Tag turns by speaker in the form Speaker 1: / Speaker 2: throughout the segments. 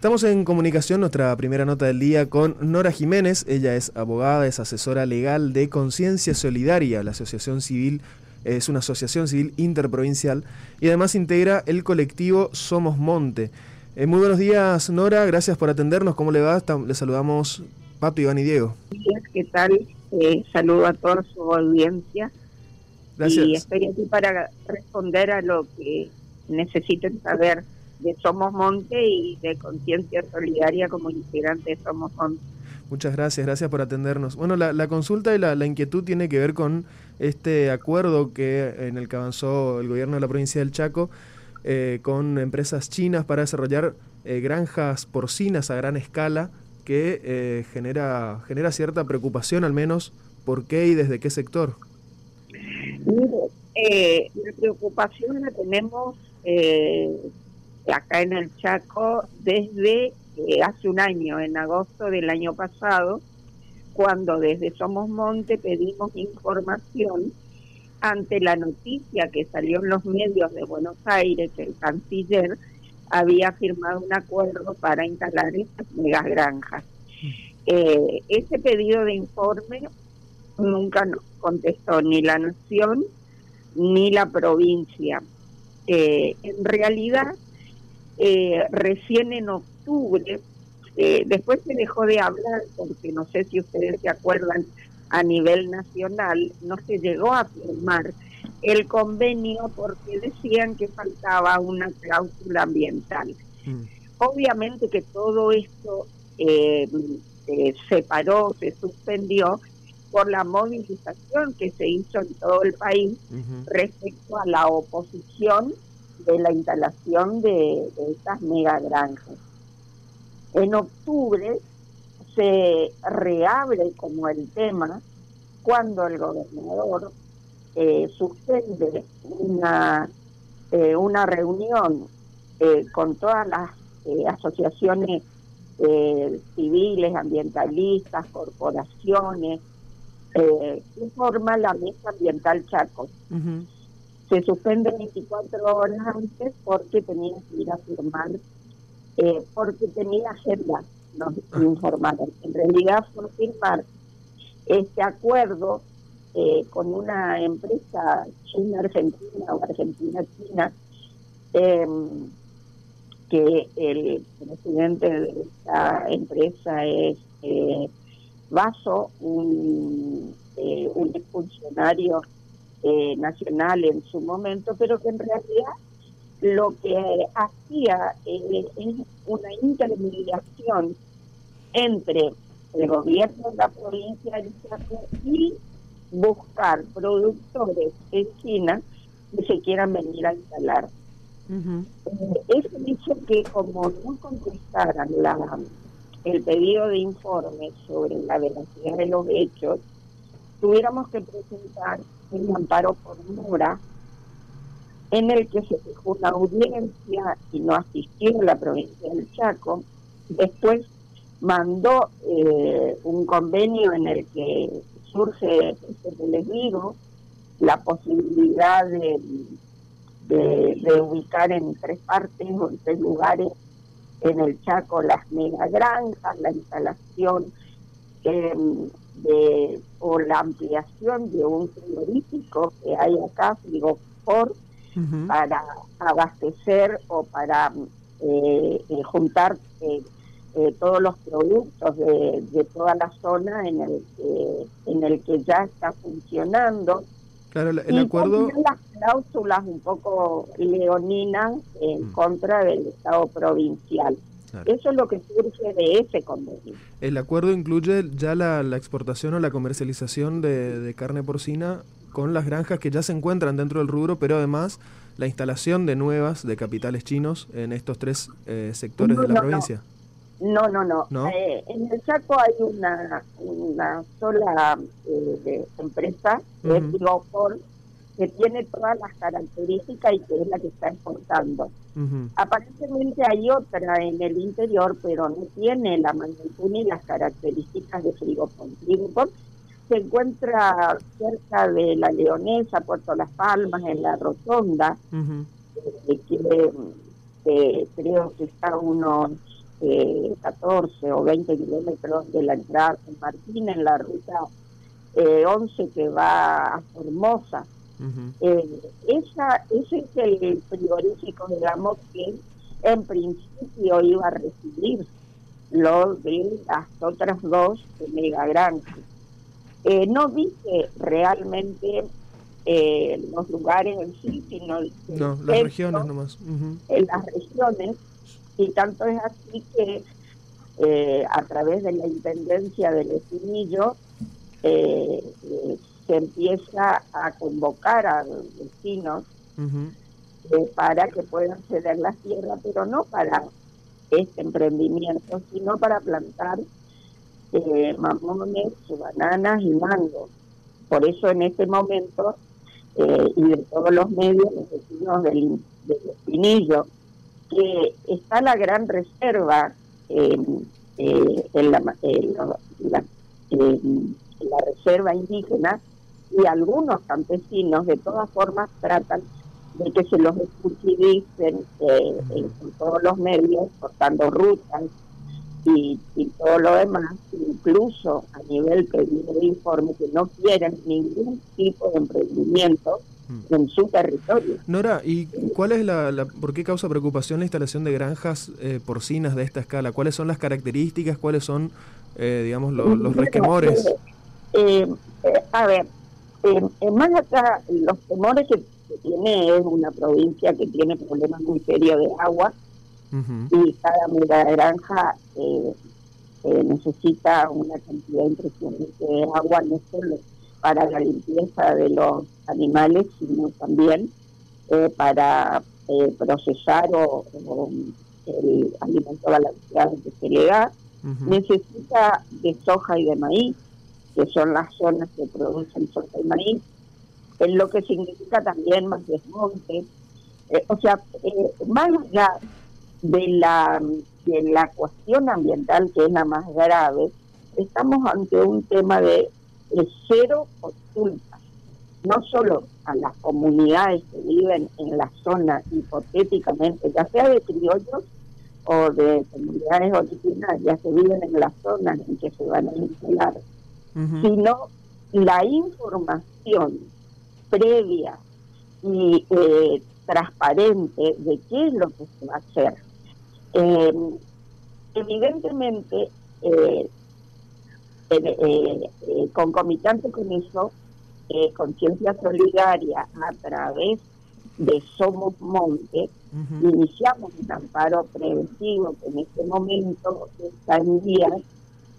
Speaker 1: Estamos en comunicación, nuestra primera nota del día, con Nora Jiménez. Ella es abogada, es asesora legal de Conciencia Solidaria, la asociación civil, es una asociación civil interprovincial y además integra el colectivo Somos Monte. Eh, muy buenos días, Nora, gracias por atendernos. ¿Cómo le va? Le saludamos Pato, Iván y Diego.
Speaker 2: ¿Qué tal? Eh, saludo a toda su audiencia. Gracias. Y estoy aquí para responder a lo que necesiten saber de Somos Monte y de Conciencia Solidaria como integrante de Somos Monte.
Speaker 1: Muchas gracias, gracias por atendernos. Bueno, la, consulta y la, inquietud tiene que ver con este acuerdo que en el que avanzó el gobierno de la provincia del Chaco eh, con empresas chinas para desarrollar eh, granjas porcinas a gran escala que eh, genera, genera cierta preocupación al menos. ¿Por qué y desde qué sector?
Speaker 2: Mire, la preocupación la tenemos acá en el Chaco desde eh, hace un año, en agosto del año pasado, cuando desde Somos Monte pedimos información ante la noticia que salió en los medios de Buenos Aires que el canciller había firmado un acuerdo para instalar estas megas granjas. Eh, ese pedido de informe nunca nos contestó ni la Nación ni la provincia. Eh, en realidad, eh, recién en octubre, eh, después se dejó de hablar, porque no sé si ustedes se acuerdan, a nivel nacional no se llegó a firmar el convenio porque decían que faltaba una cláusula ambiental. Mm. Obviamente que todo esto eh, se paró, se suspendió por la movilización que se hizo en todo el país respecto a la oposición de la instalación de, estas mega granjas. En octubre se reabre como el tema cuando el gobernador eh, suspende una, eh, una reunión eh, con todas las eh, asociaciones civiles, ambientalistas, corporaciones, que forma la Mesa Ambiental Chaco se suspende 24 horas antes porque tenía que ir a firmar, eh, porque tenía agenda, nos ah. informaron. En realidad fue firmar este acuerdo eh, con una empresa china-argentina o argentina-china, em, que el presidente de esta empresa es eh, Vaso, un, un funcionario eh, nacional en su momento, pero que en realidad lo que hacía eh, es una intermediación entre el gobierno de la provincia de Chaco y buscar productores en China que se quieran venir a instalar. Eh, eso dicho que como no contestaran la, el pedido de informe sobre la veracidad de los hechos, tuviéramos que presentar un amparo mora en el que se fijó una audiencia y no asistió la provincia del Chaco. Después mandó eh, un convenio en el que surge, les digo, la posibilidad de, de, ubicar en tres partes o en tres lugares en el Chaco las megagranjas, la instalación eh, de, o la ampliación de un frigorífico que hay acá, Frigopor, para abastecer o para eh, eh, juntar eh, todos los productos de, toda la zona en el que, en el que ya está funcionando.
Speaker 1: Claro, el, y acuerdo...
Speaker 2: las cláusulas un poco leoninas en mm. contra del Estado provincial. Eso es lo que surge de ese convenio.
Speaker 1: ¿El acuerdo incluye ya la, exportación o la comercialización de, carne porcina con las granjas que ya se encuentran dentro del rubro, pero además la instalación de nuevas de capitales chinos en estos tres eh, sectores de la provincia?
Speaker 2: No, no, no. Eh, en el Chaco hay una, una sola eh, empresa, que es que tiene todas las características y que es la que está exportando. Aparentemente hay otra en el interior, pero no tiene la magnitud ni las características de Frigopon. Frigopon se encuentra cerca de la Leonesa, Puerto Las Palmas, en la Rotonda, eh, que, creo que está a unos 14 o 20 kilómetros de la entrada de San Martín en la ruta 11 que va a Formosa. Esa, ese es el frigorífico, digamos, que en principio iba a recibir los de las otras dos de Mega Eh, no dice realmente eh, los lugares en sí, sino
Speaker 1: no, las regiones nomás.
Speaker 2: En las regiones, y tanto es así que eh, a través de la Intendencia del Espinillo eh, se empieza a convocar a los vecinos para que puedan ceder la tierra, pero no para este emprendimiento, sino para plantar eh, mamones, bananas y mangos. Por eso en este momento, eh, y de todos los medios, los vecinos del, del Espinillo, que está la gran reserva en, eh, la, la, la reserva indígena, y algunos campesinos de todas formas tratan de que se los escuche dicen eh, en, todos los medios, cortando rutas y, todo lo demás, incluso a nivel pedido de informe, que no quieren ningún tipo de emprendimiento en su territorio.
Speaker 1: Nora, ¿y cuál es la, por qué causa preocupación la instalación de granjas eh, porcinas de esta escala? ¿Cuáles son las características? ¿Cuáles son, eh, digamos, los resquemores?
Speaker 2: a ver, más acá, los temores que tiene es una provincia que tiene problemas muy serios de agua y cada mega granja eh, eh, necesita una cantidad impresionante de agua, no solo para la limpieza de los animales, sino también eh, para procesar o, el alimento balanceado que se le da. Necesita de soja y de maíz, que son las zonas que producen soja y maíz en lo que significa también más desmonte. Eh, o sea, eh, más allá de la, de la cuestión ambiental, que es la más grave, estamos ante un tema de, cero ocultas, no solo a las comunidades que viven en la zona hipotéticamente, ya sea de criollos o de comunidades originarias que viven en la zona en que se van a instalar, sino la información previa y eh, transparente de qué es lo que se va a hacer. Eh, evidentemente, eh, concomitante con eso, Conciencia Solidaria a través de Somos Monte, iniciamos un amparo preventivo que en este momento está en días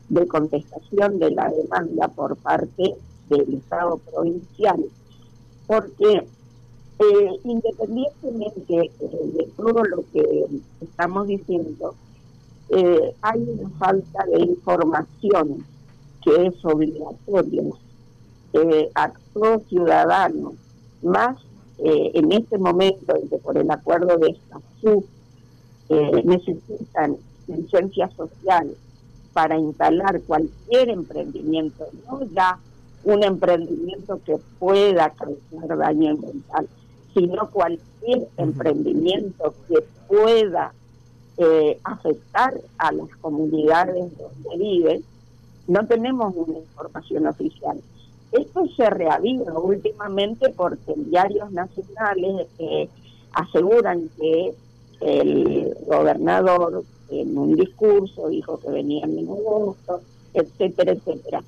Speaker 2: de contestación de la demanda por parte del Estado provincial. Porque eh, independientemente eh, de todo lo que estamos diciendo, eh, hay una falta de información que es obligatoria a todo ciudadano, más en este momento en que por el acuerdo de Escazú necesitan licencia social para instalar cualquier emprendimiento, no ya un emprendimiento que pueda causar daño ambiental, sino cualquier emprendimiento que pueda eh, afectar a las comunidades donde viven, no tenemos una información oficial. Esto se reaviva últimamente porque diarios nacionales eh, aseguran que el gobernador en un discurso dijo que venían en agosto, etcétera, etcétera.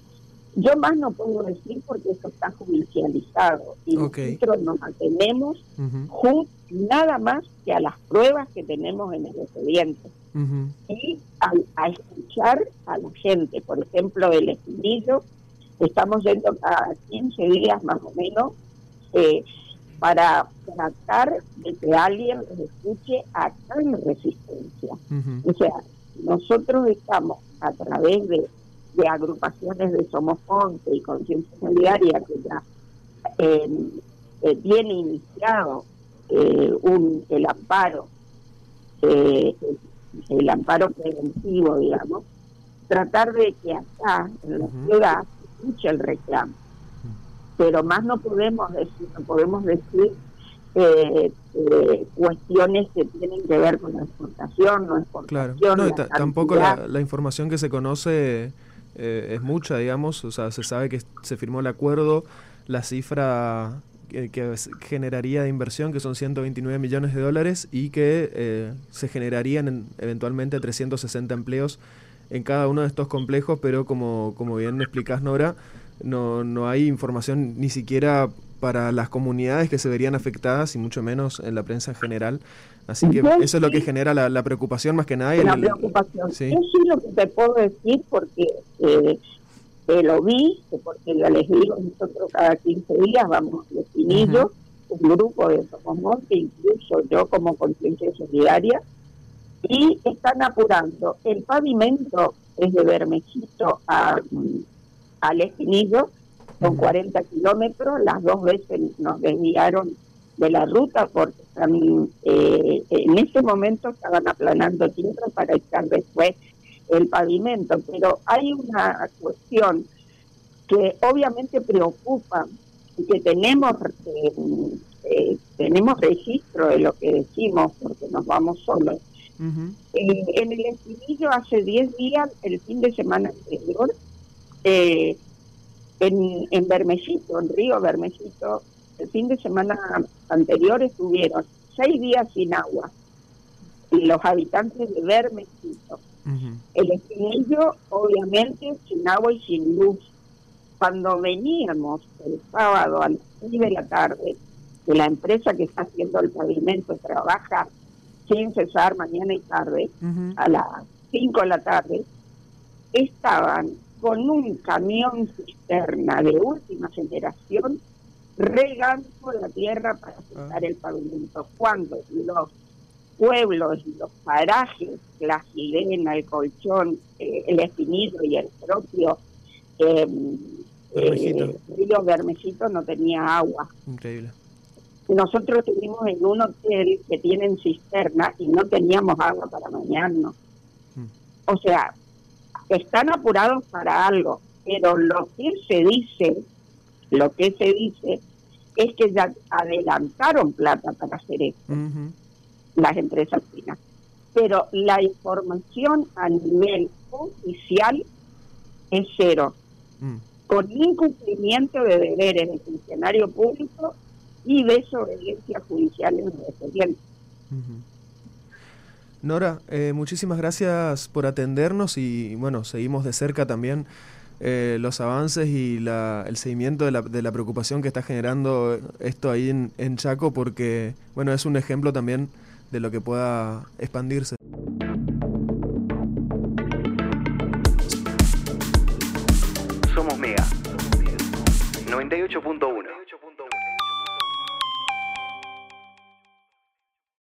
Speaker 2: Yo más no puedo decir porque eso está judicializado y nosotros nos atenemos nada más que a las pruebas que tenemos en el expediente y a, escuchar a la gente. Por ejemplo, el espinillo, estamos yendo cada 15 días más o menos eh, para tratar de que alguien los escuche acá en Resistencia. O sea, nosotros estamos a través de de agrupaciones de Somofonte y Conciencia Solidaria que ya eh, eh, tiene iniciado eh, un, el amparo, el amparo preventivo, digamos, tratar de que acá en la ciudad se escuche el reclamo. Pero más no podemos decir, no podemos decir eh, eh, cuestiones que tienen que ver con la exportación, no exportación.
Speaker 1: Claro, tampoco la, información que se conoce eh, es mucha, digamos, o sea, se sabe que se firmó el acuerdo, la cifra que, generaría de inversión, que son 129 millones de dólares, y que se generarían eventualmente 360 empleos en cada uno de estos complejos, pero como, como bien explicás, Nora, no, no hay información ni siquiera para las comunidades que se verían afectadas y mucho menos en la prensa en general. Así que eso es lo que genera la, preocupación más que nada.
Speaker 2: La preocupación. Sí. Eso es lo que te puedo decir porque eh, lo vi, porque ya les digo, nosotros cada 15 días vamos a Espinillo, un grupo de Somos incluso yo como conciencia solidaria, y están apurando el pavimento desde Bermejito a, al Espinillo, son 40 kilómetros, las dos veces nos desviaron de la ruta porque eh, en ese momento estaban aplanando tierra para echar después el pavimento, pero hay una cuestión que obviamente preocupa y que tenemos eh, eh, tenemos registro de lo que decimos porque nos vamos solos. en el Espinillo hace 10 días, el fin de semana anterior, eh, en, en Bermellito, en Río Bermellito, el fin de semana anterior estuvieron seis días sin agua. Y los habitantes de Bermellito. El Espinillo, obviamente, sin agua y sin luz. Cuando veníamos el sábado a las seis de la tarde, de la empresa que está haciendo el pavimento trabaja sin cesar mañana y tarde, a las cinco de la tarde, estaban con un camión cisterna de última generación regando la tierra para secar el pavimento. Cuando los pueblos, los parajes, la sirena, el colchón, eh, el espinillo y el propio eh, eh, río Bermejito no tenía agua.
Speaker 1: Increíble.
Speaker 2: Nosotros estuvimos en un hotel que tienen cisterna y no teníamos agua para bañarnos. Mm. O sea, están apurados para algo, pero lo que se dice, lo que se dice es que ya adelantaron plata para hacer esto, las empresas chinas. Pero la información a nivel oficial es cero, mm. con incumplimiento de deberes del funcionario público y desobediencia judicial en los expedientes.
Speaker 1: Nora, eh, muchísimas gracias por atendernos y bueno, seguimos de cerca también eh, los avances y el seguimiento de la, de la, preocupación que está generando esto ahí en, en Chaco porque bueno, es un ejemplo también de lo que pueda expandirse.